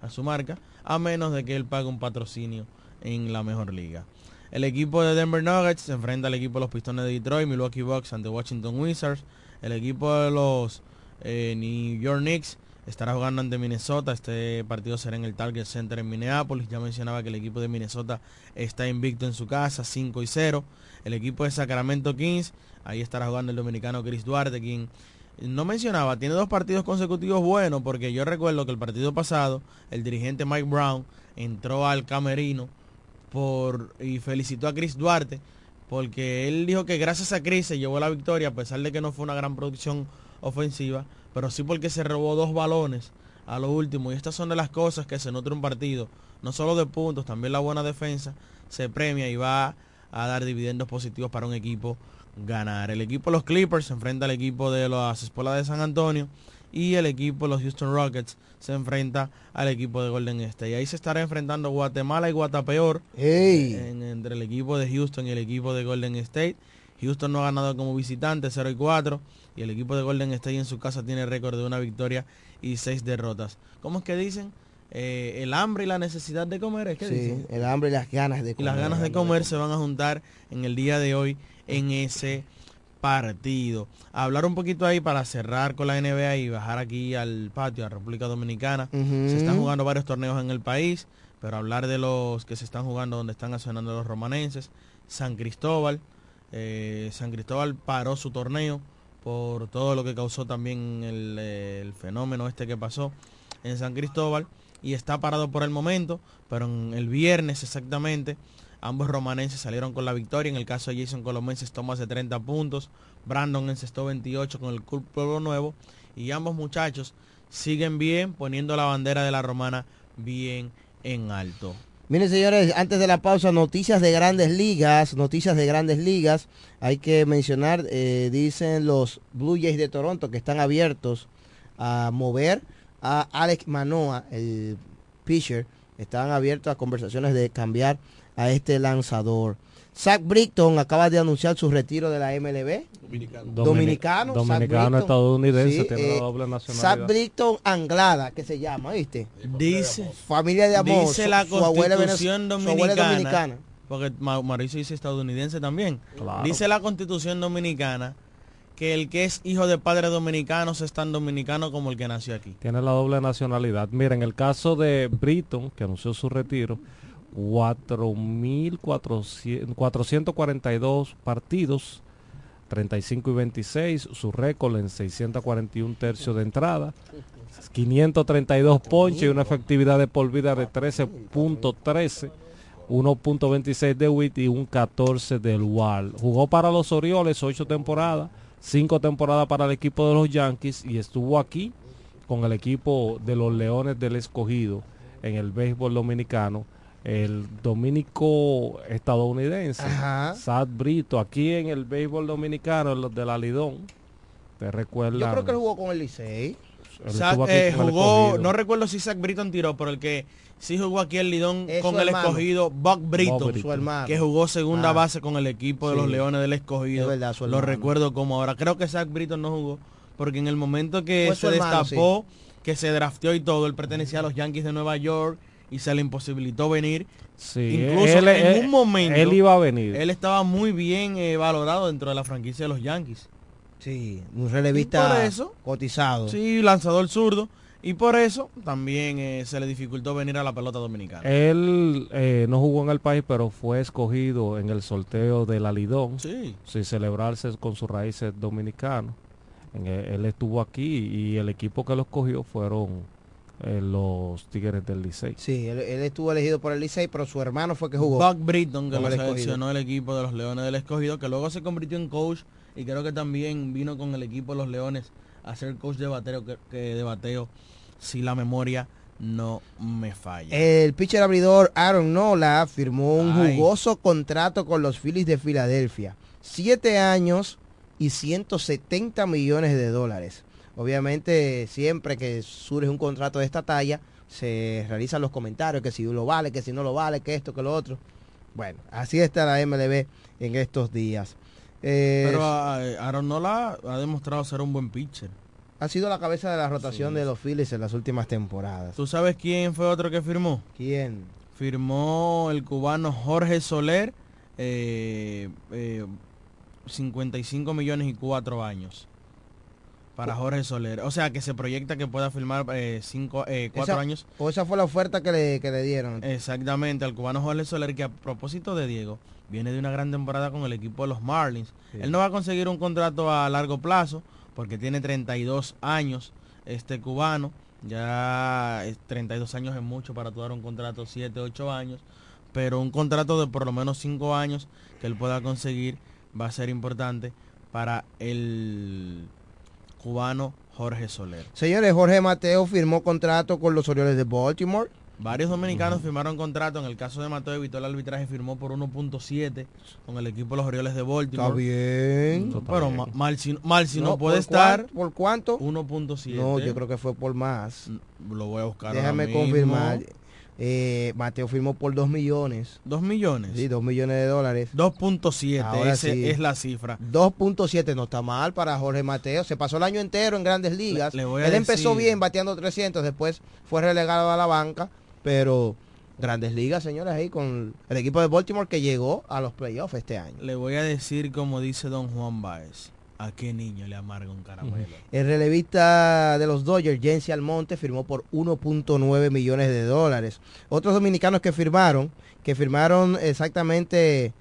a su marca a menos de que él pague un patrocinio en la mejor liga el equipo de Denver Nuggets se enfrenta al equipo de los Pistones de Detroit Milwaukee Bucks ante Washington Wizards el equipo de los eh, New York Knicks estará jugando ante Minnesota. Este partido será en el Target Center en Minneapolis. Ya mencionaba que el equipo de Minnesota está invicto en su casa, 5 y 0. El equipo de Sacramento Kings, ahí estará jugando el dominicano Chris Duarte, quien no mencionaba, tiene dos partidos consecutivos buenos, porque yo recuerdo que el partido pasado, el dirigente Mike Brown entró al camerino por y felicitó a Chris Duarte porque él dijo que gracias a Chris se llevó la victoria a pesar de que no fue una gran producción ofensiva, pero sí porque se robó dos balones a lo último y estas son de las cosas que se nutre un partido, no solo de puntos, también la buena defensa se premia y va a dar dividendos positivos para un equipo ganar. El equipo de los Clippers se enfrenta al equipo de las Espuelas de San Antonio y el equipo de los Houston Rockets se enfrenta al equipo de Golden State. Y ahí se estará enfrentando Guatemala y Guatapeor en- entre el equipo de Houston y el equipo de Golden State. Houston no ha ganado como visitante 0 y 4 y el equipo de Golden State en su casa tiene récord de una victoria y seis derrotas. ¿Cómo es que dicen? Eh, el hambre y la necesidad de comer, ¿es que Sí, dicen? el hambre y las ganas de y comer. las ganas de comer se van a juntar en el día de hoy en ese partido. Hablar un poquito ahí para cerrar con la NBA y bajar aquí al patio, a República Dominicana. Se están jugando varios torneos en el país, pero hablar de los que se están jugando donde están accionando los romanenses. San Cristóbal, eh, San Cristóbal paró su torneo por todo lo que causó también el, el fenómeno este que pasó en San Cristóbal y está parado por el momento, pero en el viernes exactamente ambos romanenses salieron con la victoria. En el caso de Jason Colomenses toma de 30 puntos, Brandon encestó 28 con el Club Pueblo Nuevo y ambos muchachos siguen bien poniendo la bandera de la romana bien en alto. Miren señores, antes de la pausa, noticias de grandes ligas, noticias de grandes ligas. Hay que mencionar, eh, dicen los Blue Jays de Toronto que están abiertos a mover a Alex Manoa, el pitcher. Están abiertos a conversaciones de cambiar a este lanzador. Zach Britton acaba de anunciar su retiro de la MLB. Dominicano. Dominicano. Dominicano, Britton. estadounidense, Sí, tiene eh, la doble Zach nacionalidad. Britton Anglada, que se llama, ¿viste? Dice, Familia de amor. dice Su- la su abuela es constitución venez- su abuela es dominicana, dominicana. porque Ma- Mauricio dice estadounidense también. Claro. Dice la constitución dominicana que el que es hijo de padres dominicanos es tan dominicano como el que nació aquí. Tiene la doble nacionalidad. Mira, en el caso de Britton, que anunció su retiro, 4.442 partidos, 35 y 26, su récord en 641 tercios de entrada, 532 ponches y una efectividad de por vida de 13.13, 1.26 de WIT y un 14 del WAR. Jugó para los Orioles 8 temporadas, 5 temporadas para el equipo de los Yankees y estuvo aquí con el equipo de los Leones del Escogido en el béisbol dominicano. El dominico estadounidense, Ajá. Sad Brito, aquí en el béisbol dominicano, en los de la Lidón. Te recuerda. Yo creo que él jugó con el Licey. Zach, eh, jugó, no recuerdo si Zach Britton tiró, pero el que sí jugó aquí el Lidón Es con el hermano. escogido, Buck Britton, Buck Britton. Su hermano. que jugó segunda Ah. base con el equipo de Sí. los Leones del Escogido. Es verdad, su Lo hermano. recuerdo como ahora. Creo que Zach Britton no jugó, porque en el momento que se hermano, destapó, que se drafteó y todo, él pertenecía a los Yankees de Nueva York y se le imposibilitó venir. Sí, Incluso él- en él- un momento, él iba a venir. Él estaba muy bien eh, valorado dentro de la franquicia de los Yankees. Sí, un relevista por eso- cotizado. Sí, lanzador zurdo. Y por eso también eh, se le dificultó venir a la pelota dominicana. Él eh, no jugó en el país, pero fue escogido en el sorteo de la Lidón. Sí. Sin celebrarse con sus raíces dominicanos. En e- él estuvo aquí y el equipo que lo escogió fueron eh, los Tigres del Licey. Sí, él, él estuvo elegido por el Licey, pero su hermano fue que jugó. Buck Britton, que lo el seleccionó el equipo de los Leones del Escogido, que luego se convirtió en coach y creo que también vino con el equipo de los Leones a ser coach de bateo, que, que de bateo, si la memoria no me falla. El pitcher abridor Aaron Nola firmó un Ay. jugoso contrato con los Phillies de Filadelfia. Siete años y 170 millones de dólares. Obviamente, siempre que surge un contrato de esta talla, se realizan los comentarios, que si lo vale, que si no lo vale, que esto, que lo otro. Bueno, así está la MLB en estos días. Eh, Pero ah, Aaron Nola ha demostrado ser un buen pitcher. ha sido la cabeza de la rotación de los Phillies en las últimas temporadas. ¿Tú sabes quién fue otro que firmó? ¿Quién? Firmó el cubano Jorge Soler, eh, eh, 55 millones y 4 años para Jorge Soler. O sea que se proyecta que pueda firmar 5, eh, 4 Esa- años. O esa fue la oferta que le, que le dieron. Exactamente, al cubano Jorge Soler, que a propósito de Diego, viene de una gran temporada con el equipo de los Marlins. Sí. Él no va a conseguir un contrato a largo plazo, porque tiene 32 años este cubano. Ya es 32 años es mucho para dar un contrato 7, 8 años, pero un contrato de por lo menos 5 años que él pueda conseguir va a ser importante para el cubano Jorge Soler. Señores, Jorge Mateo firmó contrato con los Orioles de Baltimore. Varios dominicanos firmaron contrato. En el caso de Mateo evitó el arbitraje, firmó por 1.7 con el equipo de los Orioles de Baltimore. Está bien. Pero ma- mal si, mal si no, No, puede ¿por estar. cuán- ¿Por cuánto? 1.7. No, yo creo que fue por más. Lo voy a buscar. Déjame ahora mismo. confirmar. Eh, Mateo firmó por 2 millones. 2 millones. Sí, 2 millones de dólares. 2.7, Ahora ese sí. es la cifra. 2.7 no está mal para Jorge Mateo. Se pasó el año entero en grandes ligas. Le- le voy a Él empezó bien bateando 300, después fue relegado a la banca, pero grandes ligas, señores, ahí con el equipo de Baltimore que llegó a los playoffs este año. Le voy a decir como dice don Juan Baez. ¿A qué niño le amarga un caramelo? El relevista de los Dodgers, Jensi Almonte, firmó por 1.9 millones de dólares. Otros dominicanos que firmaron, que firmaron exactamente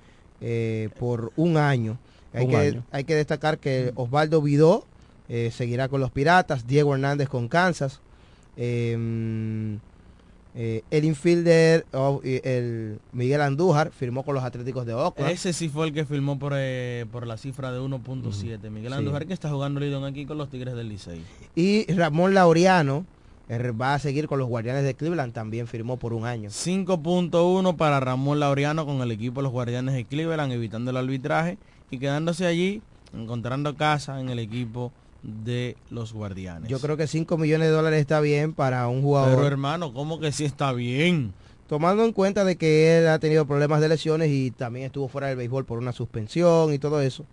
eh, por un año. Hay Un que, año. hay que destacar que Osvaldo Vidó eh, seguirá con los Piratas, Diego Hernández con Kansas, eh, eh, el infielder, oh, el Miguel Andújar firmó con los Atléticos de Oakland. Ese sí fue el que firmó por, eh, por la cifra de 1.7. Miguel Sí. Andújar que está jugando Lidón aquí con los Tigres del Licey. Y Ramón Laureano eh, va a seguir con los Guardianes de Cleveland, también firmó por un año. 5.1 para Ramón Laureano con el equipo de los Guardianes de Cleveland, evitando el arbitraje y quedándose allí, encontrando casa en el equipo de los Guardianes. Yo creo que 5 millones de dólares está bien para un jugador. Pero hermano, ¿cómo que sí está bien? Tomando en cuenta de que él ha tenido problemas de lesiones y también estuvo fuera del béisbol por una suspensión y todo eso,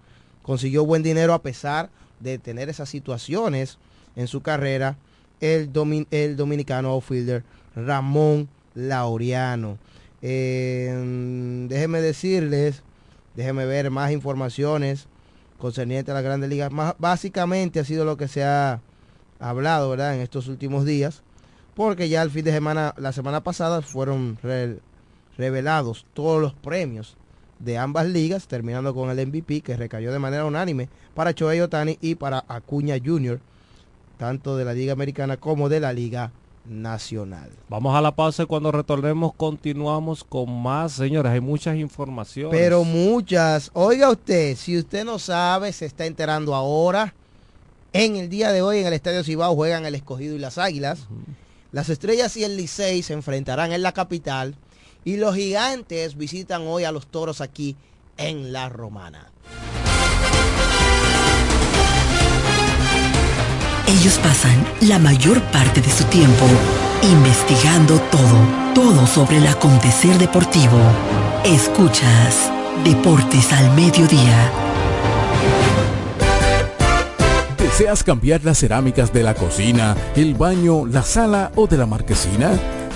consiguió buen dinero a pesar de tener esas situaciones en su carrera, el, domin- el dominicano outfielder Ramón Laureano. Eh, déjenme decirles, déjenme ver más informaciones concernientes a las grandes ligas. Más, básicamente ha sido lo que se ha hablado, ¿verdad? En estos últimos días porque ya el fin de semana, la semana pasada fueron re- revelados todos los premios de ambas ligas, terminando con el MVP que recayó de manera unánime para Shohei Otani y para Acuña Jr., tanto de la Liga Americana como de la Liga Nacional. Vamos a la pausa y cuando retornemos continuamos con más, señores. Hay muchas informaciones. Pero muchas, oiga usted, si usted no sabe, se está enterando ahora. En el día de hoy en el Estadio Cibao juegan el Escogido y las Águilas. Las Estrellas y el Licey se enfrentarán en la capital y los Gigantes visitan hoy a los Toros aquí en La Romana. Ellos pasan la mayor parte de su tiempo investigando todo, todo sobre el acontecer deportivo. Escuchas Deportes al Mediodía. ¿Deseas cambiar las cerámicas de la cocina, el baño, la sala o de la marquesina?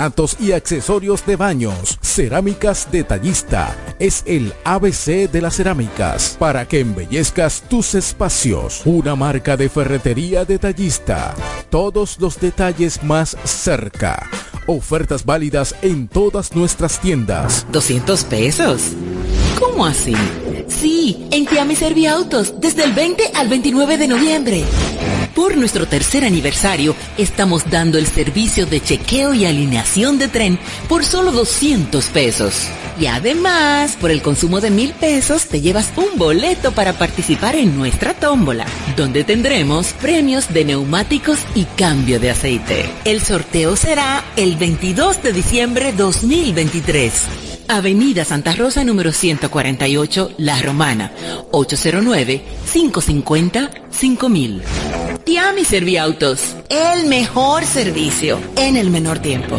porcelanatos y accesorios de baños. Cerámicas Detallista es el ABC de las cerámicas para que embellezcas tus espacios. Una marca de ferretería detallista. Todos los detalles más cerca. Ofertas válidas en todas nuestras tiendas. 200 pesos. ¿Cómo así? Sí, en Tiami Serviautos, desde el 20 al 29 de noviembre. Por nuestro tercer aniversario, estamos dando el servicio de chequeo y alineación de tren por solo 200 pesos. Y además, por el consumo de mil pesos, te llevas un boleto para participar en nuestra tómbola, donde tendremos premios de neumáticos y cambio de aceite. El sorteo será el 22 de diciembre 2023. Avenida Santa Rosa número 148, La Romana, 809-550-5000. Tiami Serviautos, el mejor servicio en el menor tiempo.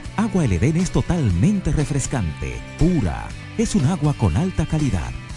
Agua El Edén es totalmente refrescante, pura. Es un agua con alta calidad,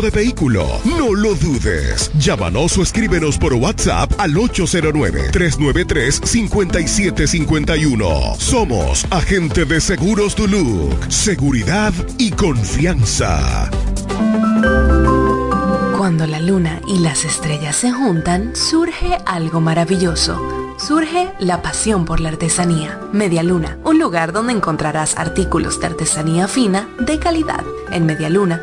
de vehículo, no lo dudes. Llámanos o escríbenos por WhatsApp al 809-393-5751. Somos Agente de Seguros Duluc. Seguridad y confianza. Cuando la luna y las estrellas se juntan, surge algo maravilloso. Surge la pasión por la artesanía. Media Luna, un lugar donde encontrarás artículos de artesanía fina de calidad. En Media Luna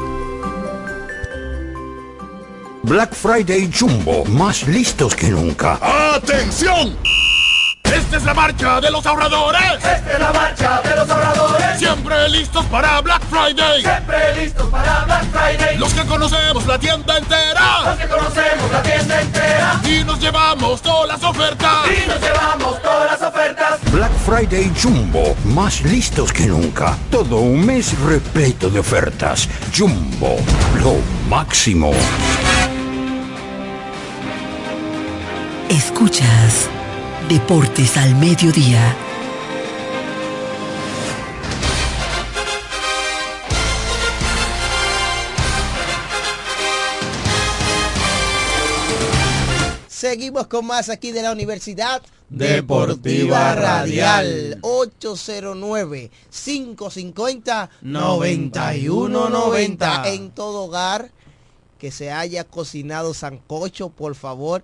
Black Friday Jumbo, más listos que nunca. ¡Atención! Esta es la marcha de los ahorradores. Esta es la marcha de los ahorradores. Siempre listos para Black Friday. Siempre listos para Black Friday. Los que conocemos la tienda entera. Los que conocemos la tienda entera. Y nos llevamos todas las ofertas. Y nos llevamos todas las ofertas. Black Friday Jumbo, más listos que nunca. Todo un mes repleto de ofertas. Jumbo, lo máximo. Escuchas Deportes al Mediodía. Seguimos con más aquí de la Universidad Deportiva Radial 809-550-9190 en todo hogar que se haya cocinado sancocho, por favor,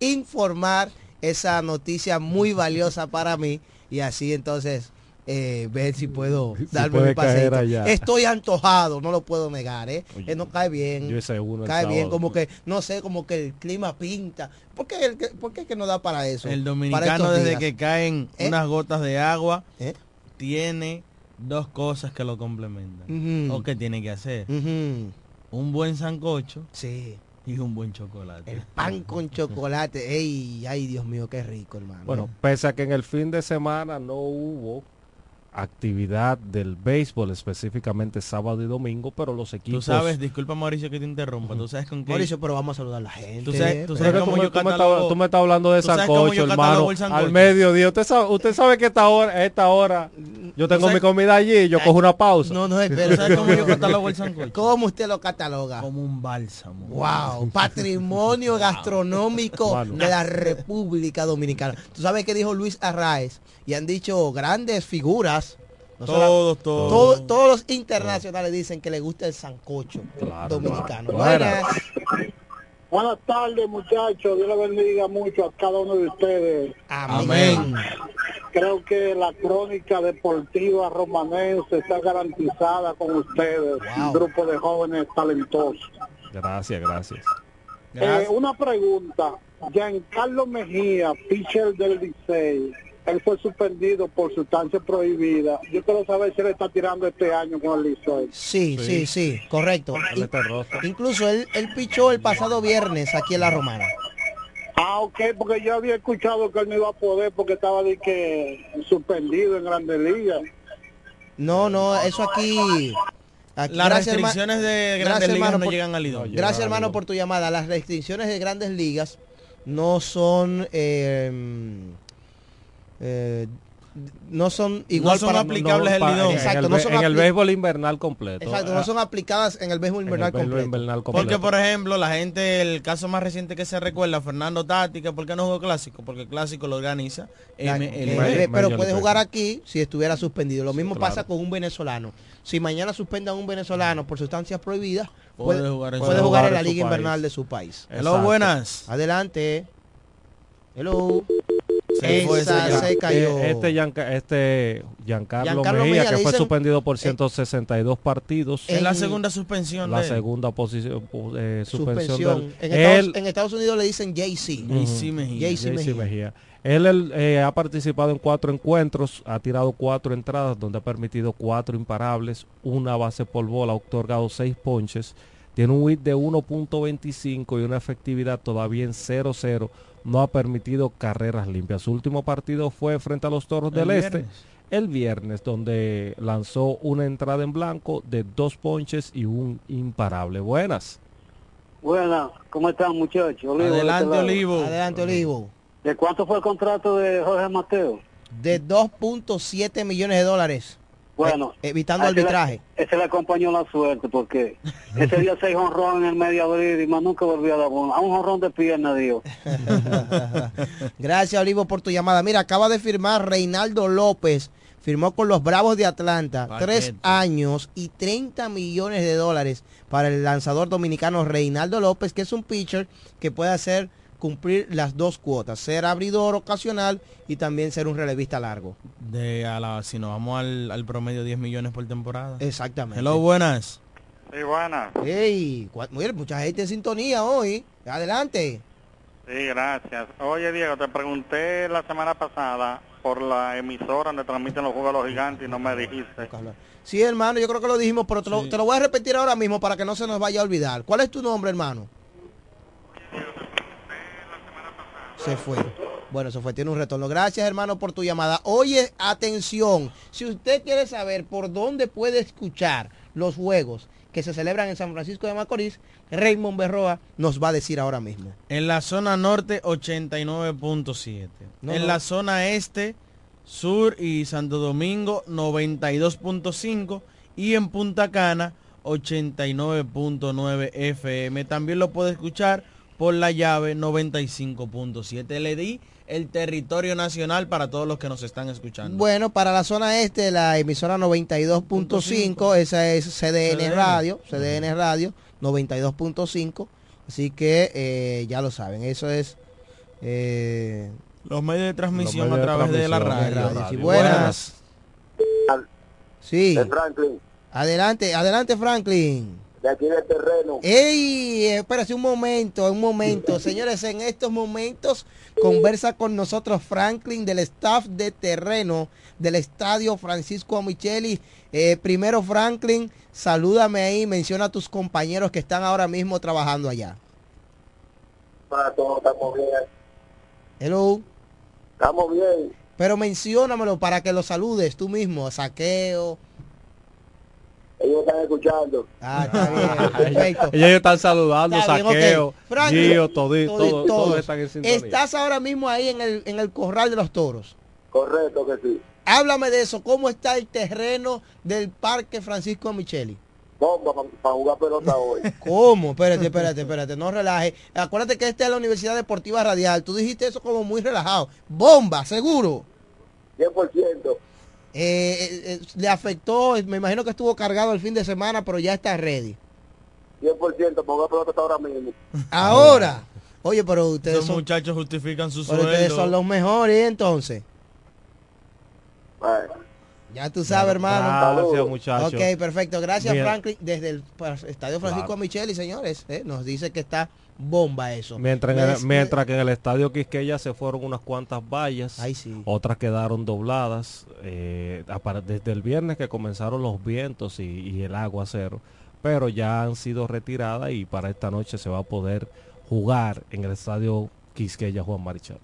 informar esa noticia muy valiosa para mí y así entonces eh, ver si puedo Si darme puede mi allá. Estoy antojado, no lo puedo negar, ¿eh? Eh, no cae bien. yo ese uno el cae bien, sábado. como que, no sé, como que el clima pinta. ¿Por qué, el, que- por qué es que no da para eso? El dominicano desde días? que caen ¿Eh? unas gotas de agua ¿Eh? tiene dos cosas que lo complementan. O que tiene que hacer. Un buen sancocho Sí. Y un buen chocolate. El pan con chocolate. Ey, ay, Dios mío, qué rico, hermano. Bueno, pese a que en el fin de semana no hubo actividad del béisbol, específicamente sábado y domingo, pero los Tú equipos... sabes, disculpa Mauricio que te interrumpa, tú sabes con qué... Mauricio, pero vamos a saludar a la gente. Tú sabes- tú Pero sabes cómo tú, yo tú me catalogo- estás, tú me estás hablando de tú sancocho, hermano, sancocho. al mediodía. Usted sabe, usted sabe que esta hora, a esta hora, yo tengo sabes- mi comida allí y yo cojo una pausa. No, no, ¿Tú espera. sabes cómo yo catalogo el sancocho? ¿Cómo usted lo cataloga? Como un bálsamo. Wow, patrimonio gastronómico de la República Dominicana. ¿Tú sabes qué dijo Luis Arraez? Y han dicho grandes figuras. no solo- Todos, todos. todo- todos los internacionales dicen que le gusta el sancocho Claro, dominicano. claro. Buenas. Buenas tardes, muchachos. Dios les bendiga mucho a cada uno de ustedes. Amén. Creo que la crónica deportiva romanense está garantizada con ustedes, Wow. un grupo de jóvenes talentosos. Gracias, gracias. Eh, una pregunta. Giancarlo Mejía, pitcher del Licey, él fue suspendido por sustancia prohibida. Yo quiero saber si él está tirando este año con el Licey. Sí, sí, sí, correcto. Está rojo. Incluso él, él pichó el pasado viernes aquí en La Romana. Ah, ok, porque yo había escuchado que él no iba a poder porque estaba de que suspendido en Grandes Ligas. No, no, eso aquí... aquí- Las herma- restricciones de gracias, grandes ligas hermano, no por- llegan al Lidón. Gracias hermano por tu llamada. Las restricciones de grandes ligas no son eh, eh, no son igual son para aplicables el Lidón. En, el, no be- son en el apli- béisbol invernal completo. Exacto, Ah, no son aplicadas en el béisbol invernal en el béisbol completo. invernal Porque, completo. por ejemplo, la gente, el caso más reciente que se recuerda, Fernando Tática, ¿por qué no jugó clásico? Porque el clásico lo organiza La- MLB. eh, Major pero puede jugar aquí si estuviera suspendido. Lo mismo claro. pasa con un venezolano. Si mañana suspendan a un venezolano por sustancias prohibidas, Puede puede, jugar en puede su- jugar en en la liga país. invernal de su país. Hello, buenas. Adelante. Hello. Se fue se cayó. Eh, Este, Gianca- este Giancarlo, Giancarlo Mejía, Mejía, que fue suspendido por eh, 162 partidos. Es la en- segunda suspensión la segunda posición, eh, suspensión. suspensión. del- En, Estados, él, en Estados Unidos le dicen JC. JC Mejía. JC JC Mejía. Mejía. Él, él, eh, ha participado en cuatro encuentros, ha tirado cuatro entradas donde ha permitido cuatro imparables, una base por bola, ha otorgado seis ponches, tiene un WIT de 1.25 y una efectividad todavía en 0-0, no ha permitido carreras limpias. Su último partido fue frente a los Toros El del Este el viernes, donde lanzó una entrada en blanco de dos ponches y un imparable. Buenas. Buenas, ¿cómo están muchachos? Olivo, este Adelante. Olivo. Adelante, Olivo. ¿De cuánto fue el contrato de Jorge Mateo? De 2.7 millones de dólares. Bueno, Eh, evitando arbitraje. Ese le acompañó la suerte porque ese día seis honrón en el medio abril y más nunca volvió a dar bono. A un honrón de pierna, Dios. Gracias, Olivo, por tu llamada. Mira, acaba de firmar Reinaldo López. Firmó con los Bravos de Atlanta. Paquete. Tres años y 30 millones de dólares para el lanzador dominicano Reinaldo López, que es un pitcher que puede hacer cumplir las dos cuotas. Ser abridor ocasional y también ser un relevista largo. De a la, si nos vamos al, al promedio 10 millones por temporada. Exactamente. Hello, buenas. Sí, buenas. Ey, cua- mira, mucha gente en sintonía hoy. Adelante. Sí, gracias. Oye, Diego, te pregunté la semana pasada por la emisora donde transmiten los juegos de los gigantes y no me dijiste. Sí, hermano, yo creo que lo dijimos, pero te lo, te lo voy a repetir ahora mismo para que no se nos vaya a olvidar. ¿Cuál es tu nombre, hermano? Se fue. Bueno, se fue, tiene un retorno. Gracias, hermano, por tu llamada. Oye, atención, si usted quiere saber por dónde puede escuchar los juegos que se celebran en San Francisco de Macorís, Raymond Berroa nos va a decir ahora mismo. En la zona norte, 89.7. No, en no. la zona este, sur y Santo Domingo, 92.5. Y en Punta Cana, 89.9 FM. También lo puede escuchar por la llave 95.7. Le di el territorio nacional para todos los que nos están escuchando. Bueno, para la zona este, la emisora 92.5, esa es CDN, CDN. Radio, CDN Radio 92.5, así que eh, ya lo saben, eso es... eh, Los medios de transmisión medios a de través de la radio. de radio. Sí, buenas. Sí. Franklin, Adelante, adelante Franklin. De aquí del terreno. ¡Ey! Espérate un momento, un momento. Señores, en estos momentos conversa con nosotros Franklin del staff de terreno del estadio Francisco Amicheli. Eh, primero, Franklin, salúdame ahí, menciona a tus compañeros que están ahora mismo trabajando allá. Para todos estamos bien. Hello. Estamos bien. Pero menciónamelo para que lo saludes tú mismo, saqueo. Ellos están escuchando. Ah, está bien, perfecto. Ellos están saludando, Está bien, saqueo, ok. Franklin, Gio, todi- todi- todo- todos están en sintonía. Estás ahora mismo ahí en el, en el corral de los toros. Correcto que sí. Háblame de eso, ¿cómo está el terreno del Parque Francisco Micheli? Bomba para jugar pelota hoy. ¿Cómo? Espérate, espérate, espérate, no relaje. Acuérdate que esta es la Universidad Deportiva Radial. Tú dijiste eso como muy relajado. Bomba, seguro. 100%. Eh, le afectó, me imagino que estuvo cargado el fin de semana, pero ya está ready. 100% para jugar pelota hasta ahora mismo. Ahora, oye, pero ustedes Esos son, muchachos justifican su ustedes son los mejores, entonces. Bueno. Ya tú sabes, hermano. Gracias, muchachos. Ok, perfecto. Gracias, Bien. Franklin. Desde el Estadio Francisco Claro. Micheli, señores, eh, nos dice que está bomba eso. Mientras, en el- mientras que en el estadio Quisqueya se fueron unas cuantas vallas, Ay, sí. otras quedaron dobladas eh, desde el viernes que comenzaron los vientos y, y el aguacero, pero ya han sido retiradas y para esta noche se va a poder jugar en el estadio Quisqueya Juan Marichal.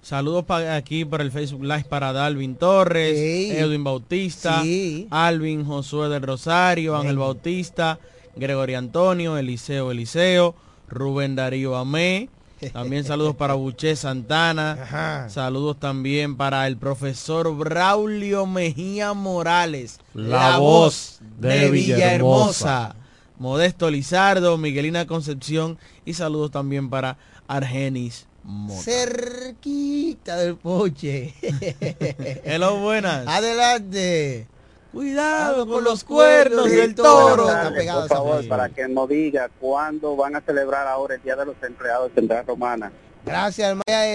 Saludos pa- aquí por el Facebook Live para Dalvin Torres, Sí. Edwin Bautista, Sí. Alvin Josué del Rosario, Ángel. Bautista, Gregorio Antonio, Eliseo Eliseo, Rubén Darío Amé. También saludos para Buché Santana. Ajá. Saludos también para el profesor Braulio Mejía Morales. La voz de Villahermosa. Modesto Lizardo, Miguelina Concepción y saludos también para Argenis Mota. Cerquita del poche. Hello, buenas. Adelante. Cuidado con los cuernos del toro. Por favor, para que nos diga cuándo van a celebrar ahora el Día de los Empleados de Central Romana. Gracias, Maya.